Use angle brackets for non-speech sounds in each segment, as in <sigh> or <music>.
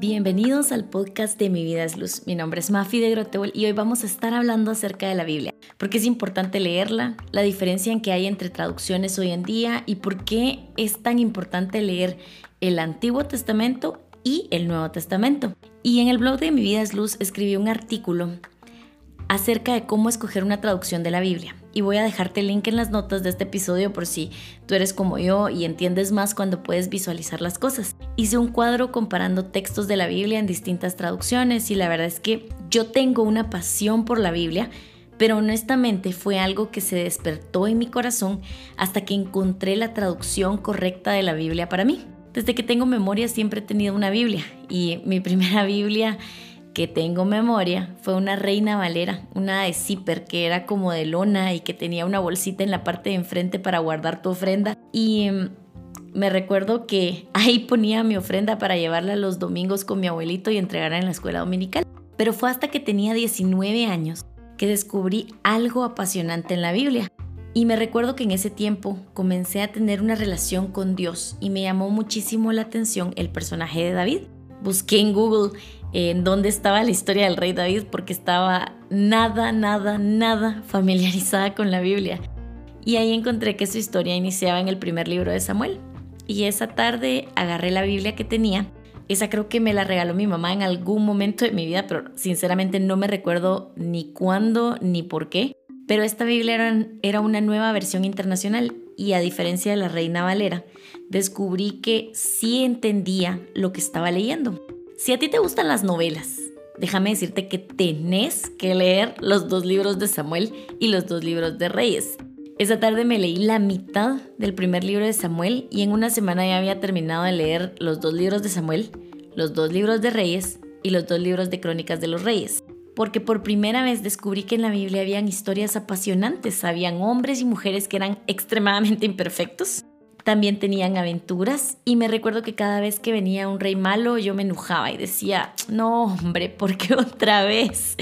Bienvenidos al podcast de Mi Vida es Luz. Mi nombre es Mafi de Grotebol y hoy vamos a estar hablando acerca de la Biblia. ¿Por qué es importante leerla? La diferencia en que hay entre traducciones hoy en día y por qué es tan importante leer el Antiguo Testamento y el Nuevo Testamento. Y en el blog de Mi Vida es Luz escribí un artículo acerca de cómo escoger una traducción de la Biblia. Y voy a dejarte el link en las notas de este episodio por si tú eres como yo y entiendes más cuando puedes visualizar las cosas. Hice un cuadro comparando textos de la Biblia en distintas traducciones y la verdad es que yo tengo una pasión por la Biblia, pero honestamente fue algo que se despertó en mi corazón hasta que encontré la traducción correcta de la Biblia para mí. Desde que tengo memoria siempre he tenido una Biblia y mi primera Biblia que tengo memoria fue una reina valera, una de zipper que era como de lona y que tenía una bolsita en la parte de enfrente para guardar tu ofrenda. Y mm, me recuerdo que ahí ponía mi ofrenda para llevarla los domingos con mi abuelito y entregarla en la escuela dominical. Pero fue hasta que tenía 19 años que descubrí algo apasionante en la Biblia. Y me recuerdo que en ese tiempo comencé a tener una relación con Dios y me llamó muchísimo la atención el personaje de David. Busqué en Google en dónde estaba la historia del rey David porque estaba nada, nada, nada familiarizada con la Biblia. Y ahí encontré que su historia iniciaba en el primer libro de Samuel. Y esa tarde agarré la Biblia que tenía. Esa creo que me la regaló mi mamá en algún momento de mi vida, pero sinceramente no me recuerdo ni cuándo ni por qué. Pero esta Biblia era, era una nueva versión internacional y a diferencia de la Reina Valera, descubrí que sí entendía lo que estaba leyendo. Si a ti te gustan las novelas, déjame decirte que tenés que leer los dos libros de Samuel y los dos libros de Reyes. Esa tarde me leí la mitad del primer libro de Samuel y en una semana ya había terminado de leer los dos libros de Samuel, los dos libros de Reyes y los dos libros de Crónicas de los Reyes. Porque por primera vez descubrí que en la Biblia habían historias apasionantes, habían hombres y mujeres que eran extremadamente imperfectos, también tenían aventuras y me recuerdo que cada vez que venía un rey malo yo me enojaba y decía, no hombre, ¿por qué <laughs> otra vez?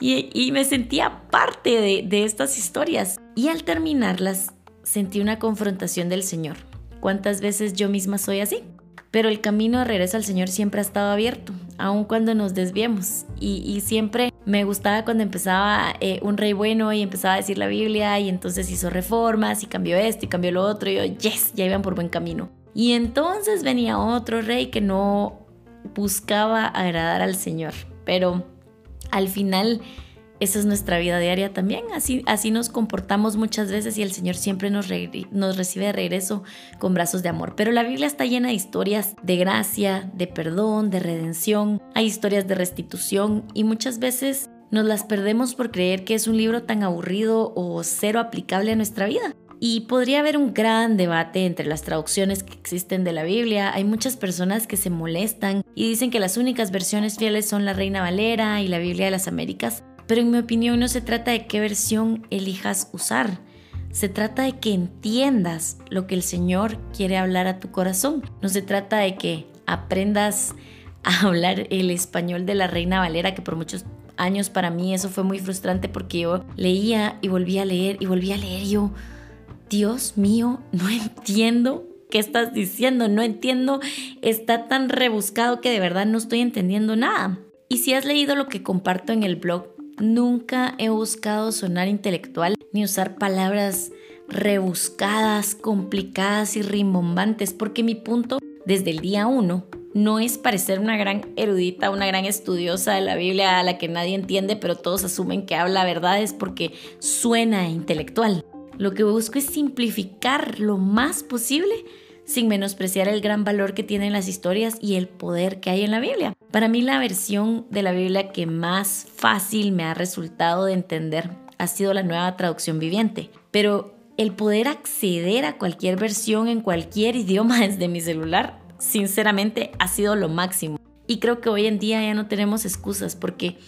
Y, me sentía parte de, de estas historias. Y al terminarlas sentí una confrontación del Señor. ¿Cuántas veces yo misma soy así? Pero el camino de regreso al Señor siempre ha estado abierto, aun cuando nos desviemos. Y, siempre me gustaba cuando empezaba eh, un rey bueno y empezaba a decir la Biblia y entonces hizo reformas y cambió esto y cambió lo otro y yo, yes, ya iban por buen camino. Y entonces venía otro rey que no buscaba agradar al Señor, pero al final esa es nuestra vida diaria también. Así, así nos comportamos muchas veces y el Señor siempre nos, nos recibe de regreso con brazos de amor. Pero la Biblia está llena de historias de gracia, de perdón, de redención. Hay historias de restitución y muchas veces nos las perdemos por creer que es un libro tan aburrido o cero aplicable a nuestra vida. Y podría haber un gran debate entre las traducciones que existen de la Biblia. Hay muchas personas que se molestan y dicen que las únicas versiones fieles son la Reina Valera y la Biblia de las Américas. Pero en mi opinión no se trata de qué versión elijas usar. Se trata de que entiendas lo que el Señor quiere hablar a tu corazón. No se trata de que aprendas a hablar el español de la Reina Valera, que por muchos años para mí eso fue muy frustrante porque yo leía y volvía a leer y volvía a leer y yo, Dios mío, no entiendo qué estás diciendo, no entiendo, está tan rebuscado que de verdad no estoy entendiendo nada. Y si has leído lo que comparto en el blog, Nunca he buscado sonar intelectual ni usar palabras rebuscadas, complicadas y rimbombantes, porque mi punto desde el día uno no es parecer una gran erudita, una gran estudiosa de la Biblia a la que nadie entiende, pero todos asumen que habla verdades porque suena intelectual. Lo que busco es simplificar lo más posible sin menospreciar el gran valor que tienen las historias y el poder que hay en la Biblia. Para mí la versión de la Biblia que más fácil me ha resultado de entender ha sido la nueva traducción viviente, pero el poder acceder a cualquier versión en cualquier <laughs> idioma desde mi celular, sinceramente ha sido lo máximo. Y creo que hoy en día ya no tenemos excusas porque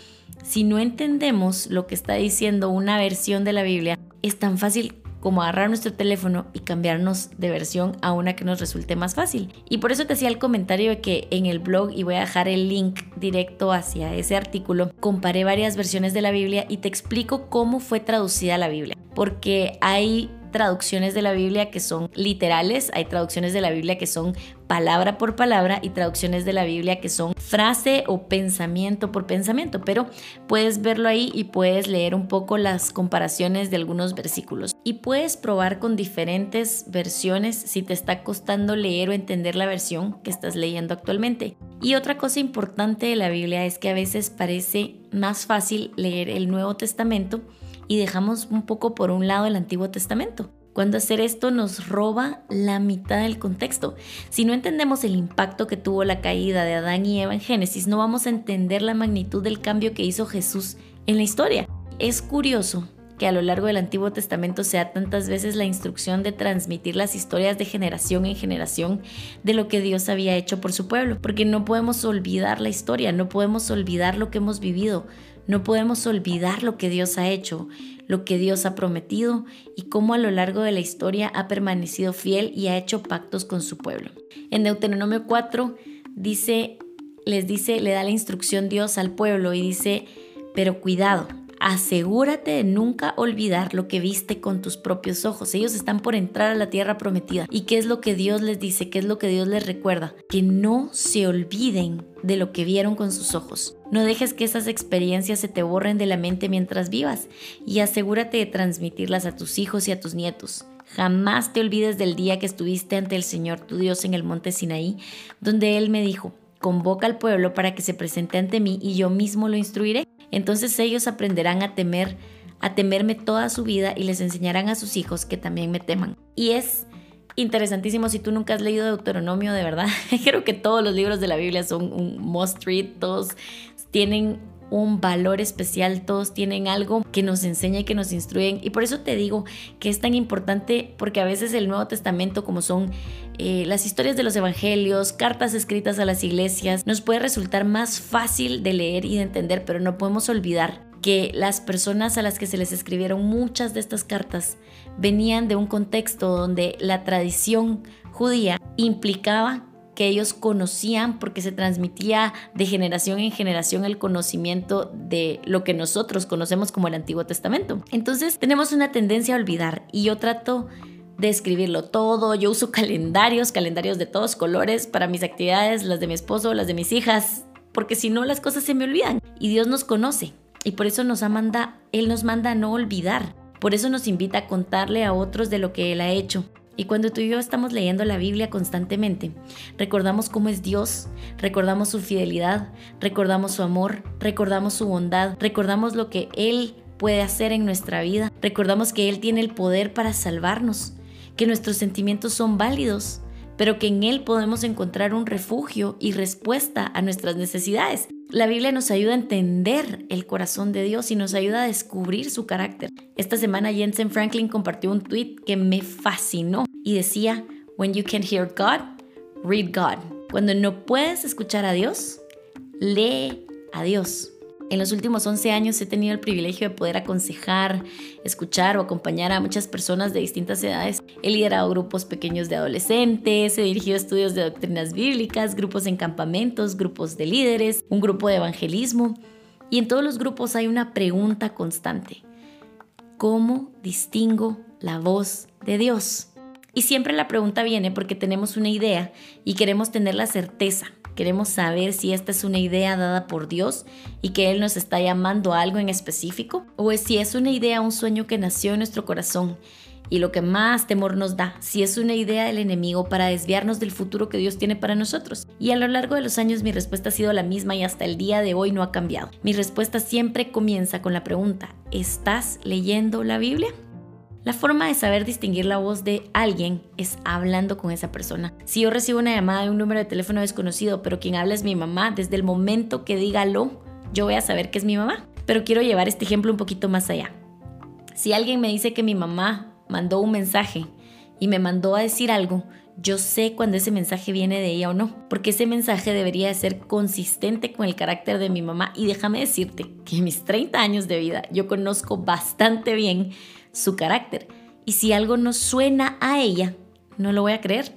si no entendemos lo que está diciendo una versión de la Biblia, es tan fácil como agarrar nuestro teléfono y cambiarnos de versión a una que nos resulte más fácil. Y por eso te hacía el comentario de que en el blog, y voy a dejar el link directo hacia ese artículo, comparé varias versiones de la Biblia y te explico cómo fue traducida la Biblia. Porque hay traducciones de la Biblia que son literales, hay traducciones de la Biblia que son palabra por palabra y traducciones de la Biblia que son frase o pensamiento por pensamiento, pero puedes verlo ahí y puedes leer un poco las comparaciones de algunos versículos y puedes probar con diferentes versiones si te está costando leer o entender la versión que estás leyendo actualmente. Y otra cosa importante de la Biblia es que a veces parece más fácil leer el Nuevo Testamento y dejamos un poco por un lado el Antiguo Testamento. Cuando hacer esto nos roba la mitad del contexto. Si no entendemos el impacto que tuvo la caída de Adán y Eva en Génesis, no vamos a entender la magnitud del cambio que hizo Jesús en la historia. Es curioso que a lo largo del Antiguo Testamento sea tantas veces la instrucción de transmitir las historias de generación en generación de lo que Dios había hecho por su pueblo, porque no podemos olvidar la historia, no podemos olvidar lo que hemos vivido, no podemos olvidar lo que Dios ha hecho, lo que Dios ha prometido y cómo a lo largo de la historia ha permanecido fiel y ha hecho pactos con su pueblo. En Deuteronomio 4 dice, les dice, le da la instrucción Dios al pueblo y dice, pero cuidado, asegúrate de nunca olvidar lo que viste con tus propios ojos. Ellos están por entrar a la tierra prometida. ¿Y qué es lo que Dios les dice? ¿Qué es lo que Dios les recuerda? Que no se olviden de lo que vieron con sus ojos. No dejes que esas experiencias se te borren de la mente mientras vivas y asegúrate de transmitirlas a tus hijos y a tus nietos. Jamás te olvides del día que estuviste ante el Señor tu Dios en el monte Sinaí, donde Él me dijo, convoca al pueblo para que se presente ante mí y yo mismo lo instruiré. Entonces ellos aprenderán a temer, a temerme toda su vida y les enseñarán a sus hijos que también me teman. Y es interesantísimo si tú nunca has leído Deuteronomio, de verdad. <laughs> Creo que todos los libros de la Biblia son un must todos tienen un valor especial, todos tienen algo que nos enseña y que nos instruyen. Y por eso te digo que es tan importante porque a veces el Nuevo Testamento, como son eh, las historias de los evangelios, cartas escritas a las iglesias, nos puede resultar más fácil de leer y de entender, pero no podemos olvidar que las personas a las que se les escribieron muchas de estas cartas venían de un contexto donde la tradición judía implicaba que ellos conocían porque se transmitía de generación en generación el conocimiento de lo que nosotros conocemos como el Antiguo Testamento. Entonces tenemos una tendencia a olvidar y yo trato de escribirlo todo. Yo uso calendarios, calendarios de todos colores para mis actividades, las de mi esposo, las de mis hijas, porque si no las cosas se me olvidan. Y Dios nos conoce y por eso nos manda, Él nos manda a no olvidar. Por eso nos invita a contarle a otros de lo que Él ha hecho. Y cuando tú y yo estamos leyendo la Biblia constantemente, recordamos cómo es Dios, recordamos su fidelidad, recordamos su amor, recordamos su bondad, recordamos lo que Él puede hacer en nuestra vida, recordamos que Él tiene el poder para salvarnos, que nuestros sentimientos son válidos, pero que en Él podemos encontrar un refugio y respuesta a nuestras necesidades. La Biblia nos ayuda a entender el corazón de Dios y nos ayuda a descubrir su carácter. Esta semana Jensen Franklin compartió un tweet que me fascinó y decía, When you can hear God, read God. Cuando no puedes escuchar a Dios, lee a Dios. En los últimos 11 años he tenido el privilegio de poder aconsejar, escuchar o acompañar a muchas personas de distintas edades. He liderado grupos pequeños de adolescentes, he dirigido estudios de doctrinas bíblicas, grupos en campamentos, grupos de líderes, un grupo de evangelismo. Y en todos los grupos hay una pregunta constante. ¿Cómo distingo la voz de Dios? Y siempre la pregunta viene porque tenemos una idea y queremos tener la certeza Queremos saber si esta es una idea dada por Dios y que Él nos está llamando a algo en específico, o es si es una idea, un sueño que nació en nuestro corazón y lo que más temor nos da, si es una idea del enemigo para desviarnos del futuro que Dios tiene para nosotros. Y a lo largo de los años mi respuesta ha sido la misma y hasta el día de hoy no ha cambiado. Mi respuesta siempre comienza con la pregunta, ¿estás leyendo la Biblia? La forma de saber distinguir la voz de alguien es hablando con esa persona. Si yo recibo una llamada de un número de teléfono desconocido, pero quien habla es mi mamá, desde el momento que diga lo, yo voy a saber que es mi mamá. Pero quiero llevar este ejemplo un poquito más allá. Si alguien me dice que mi mamá mandó un mensaje y me mandó a decir algo, yo sé cuando ese mensaje viene de ella o no, porque ese mensaje debería ser consistente con el carácter de mi mamá y déjame decirte que en mis 30 años de vida yo conozco bastante bien su carácter. Y si algo no suena a ella, no lo voy a creer.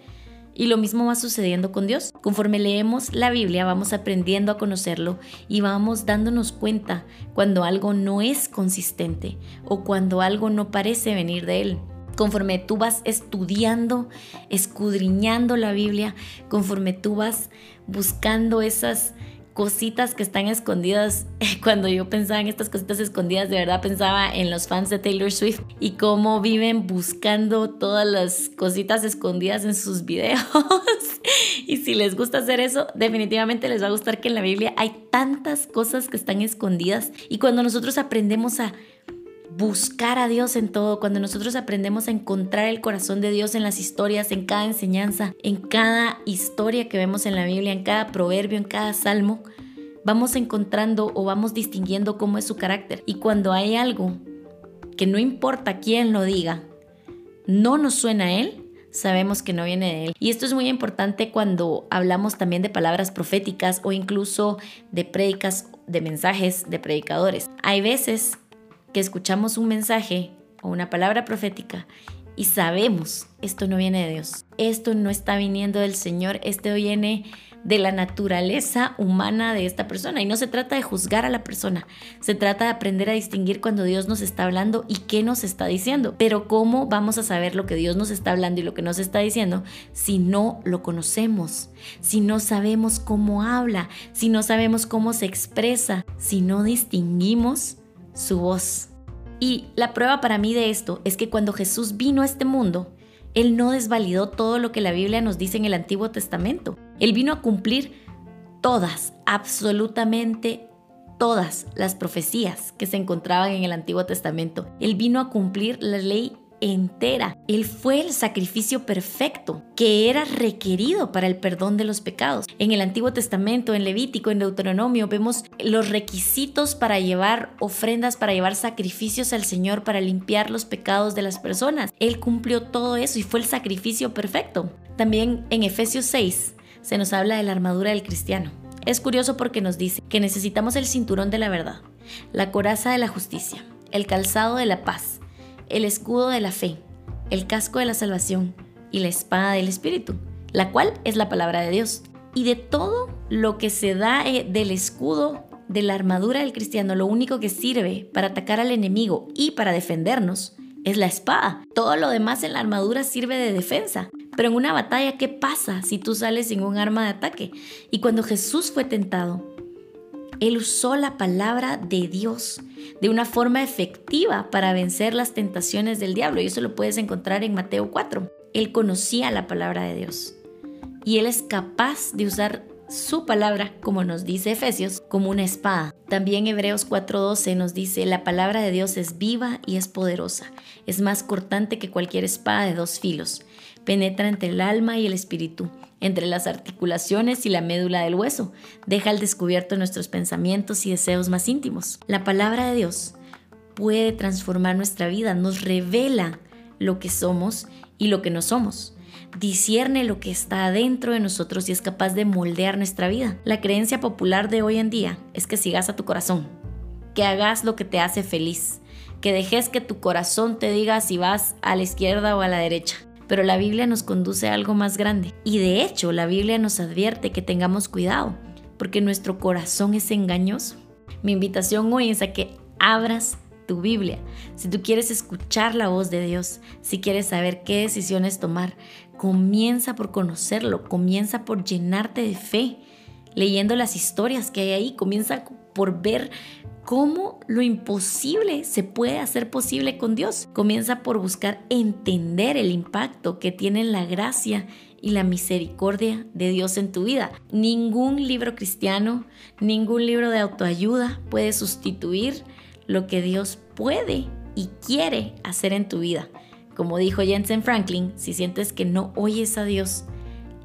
Y lo mismo va sucediendo con Dios. Conforme leemos la Biblia, vamos aprendiendo a conocerlo y vamos dándonos cuenta cuando algo no es consistente o cuando algo no parece venir de Él. conforme tú vas estudiando, escudriñando la Biblia, conforme tú vas buscando esas cositas que están escondidas. <laughs> Cuando yo pensaba en estas cositas escondidas, de verdad pensaba en los fans de Taylor Swift y cómo viven buscando todas las cositas escondidas en sus videos. <laughs> y si les gusta hacer eso, definitivamente les va a gustar que en la Biblia hay tantas cosas que están escondidas y cuando nosotros aprendemos a buscar a Dios en todo, cuando nosotros aprendemos a encontrar el corazón de Dios en las historias, en cada enseñanza, en cada historia que vemos en la Biblia, en cada proverbio, en cada salmo, vamos encontrando o vamos distinguiendo cómo es su carácter. Y cuando hay algo que no importa quién lo diga, no nos suena a Él, sabemos que no viene de Él. Y esto es muy importante cuando hablamos también de palabras proféticas o incluso de predicas, de mensajes de predicadores. Hay veces que escuchamos un mensaje o una palabra profética y sabemos, esto no viene de Dios, esto no está viniendo del Señor, esto viene de la naturaleza humana de esta persona. Y no se trata de juzgar a la persona, se trata de aprender a distinguir cuando Dios nos está hablando y qué nos está diciendo. Pero ¿cómo vamos a saber lo que Dios nos está hablando y lo que nos está diciendo si no lo conocemos? Si no sabemos cómo habla, si no sabemos cómo se expresa, si no distinguimos su voz. Y la prueba para mí de esto es que cuando Jesús vino a este mundo, Él no desvalidó todo lo que la Biblia nos dice en el Antiguo Testamento. Él vino a cumplir todas, absolutamente todas las profecías que se encontraban en el Antiguo Testamento. Él vino a cumplir la ley entera. Él fue el sacrificio perfecto que era requerido para el perdón de los pecados. En el Antiguo Testamento, en Levítico, en Deuteronomio, vemos los requisitos para llevar ofrendas, para llevar sacrificios al Señor, para limpiar los pecados de las personas. Él cumplió todo eso y fue el sacrificio perfecto. También en Efesios 6 se nos habla de la armadura del cristiano. Es curioso porque nos dice que necesitamos el cinturón de la verdad, la coraza de la justicia, el calzado de la paz, el escudo de la fe, el casco de la salvación y la espada del Espíritu, la cual es la palabra de Dios. Y de todo lo que se da eh, del escudo, de la armadura del cristiano, lo único que sirve para atacar al enemigo y para defendernos es la espada. Todo lo demás en la armadura sirve de defensa. Pero en una batalla, ¿qué pasa si tú sales sin un arma de ataque? Y cuando Jesús fue tentado, él usó la palabra de Dios de una forma efectiva para vencer las tentaciones del diablo. Y eso lo puedes encontrar en Mateo 4. Él conocía la palabra de Dios. Y Él es capaz de usar su palabra, como nos dice Efesios, como una espada. También Hebreos 4:12 nos dice, la palabra de Dios es viva y es poderosa, es más cortante que cualquier espada de dos filos, penetra entre el alma y el espíritu, entre las articulaciones y la médula del hueso, deja al descubierto nuestros pensamientos y deseos más íntimos. La palabra de Dios puede transformar nuestra vida, nos revela lo que somos y lo que no somos. Discierne lo que está adentro de nosotros y es capaz de moldear nuestra vida. La creencia popular de hoy en día es que sigas a tu corazón, que hagas lo que te hace feliz, que dejes que tu corazón te diga si vas a la izquierda o a la derecha pero la Biblia nos conduce a algo más grande. Y de hecho, la Biblia nos advierte que tengamos cuidado, porque nuestro corazón es engañoso. Mi invitación hoy es a que abras tu Biblia. Si tú quieres escuchar la voz de Dios, si quieres saber qué decisiones tomar, comienza por conocerlo, comienza por llenarte de fe, leyendo las historias que hay ahí, comienza por ver cómo lo imposible se puede hacer posible con Dios. Comienza por buscar entender el impacto que tiene la gracia y la misericordia de Dios en tu vida. Ningún libro cristiano, ningún libro de autoayuda puede sustituir lo que Dios puede y quiere hacer en tu vida. Como dijo Jensen Franklin, si sientes que no oyes a Dios,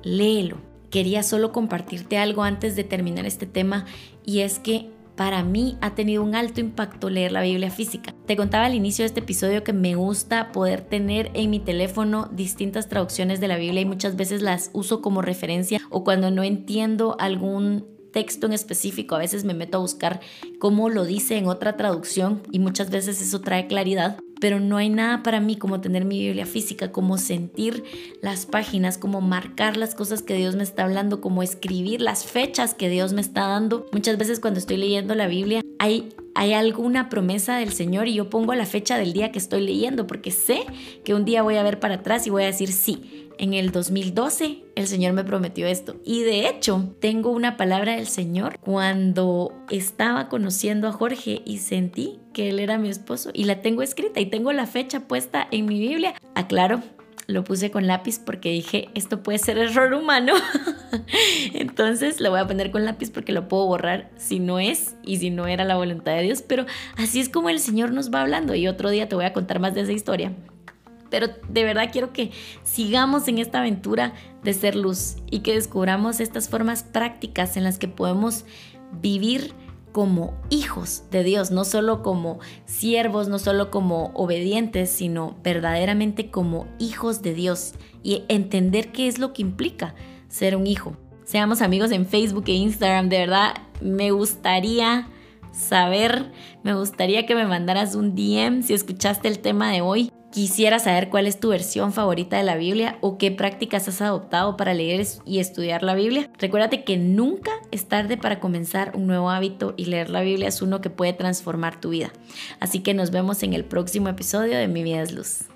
léelo. Quería solo compartirte algo antes de terminar este tema y es que para mí ha tenido un alto impacto leer la Biblia física. Te contaba al inicio de este episodio que me gusta poder tener en mi teléfono distintas traducciones de la Biblia y muchas veces las uso como referencia o cuando no entiendo algún texto en específico, a veces me meto a buscar cómo lo dice en otra traducción y muchas veces eso trae claridad pero no hay nada para mí como tener mi Biblia física, como sentir las páginas, como marcar las cosas que Dios me está hablando, como escribir las fechas que Dios me está dando. Muchas veces cuando estoy leyendo la Biblia hay hay alguna promesa del Señor y yo pongo la fecha del día que estoy leyendo porque sé que un día voy a ver para atrás y voy a decir sí. En el 2012 el Señor me prometió esto. Y de hecho, tengo una palabra del Señor cuando estaba conociendo a Jorge y sentí que él era mi esposo y la tengo escrita y tengo la fecha puesta en mi Biblia. Aclaro, lo puse con lápiz porque dije, esto puede ser error humano. <laughs> Entonces lo voy a poner con lápiz porque lo puedo borrar si no es y si no era la voluntad de Dios. Pero así es como el Señor nos va hablando y otro día te voy a contar más de esa historia. Pero de verdad quiero que sigamos en esta aventura de ser luz y que descubramos estas formas prácticas en las que podemos vivir como hijos de Dios, no solo como siervos, no solo como obedientes, sino verdaderamente como hijos de Dios y entender qué es lo que implica ser un hijo. Seamos amigos en Facebook e Instagram, de verdad me gustaría saber, me gustaría que me mandaras un DM si escuchaste el tema de hoy Quisiera saber cuál es tu versión favorita de la Biblia o qué prácticas has adoptado para leer y estudiar la Biblia. Recuérdate que nunca es tarde para comenzar un nuevo hábito y leer la Biblia es uno que puede transformar tu vida. Así que nos vemos en el próximo episodio de Mi vida es luz.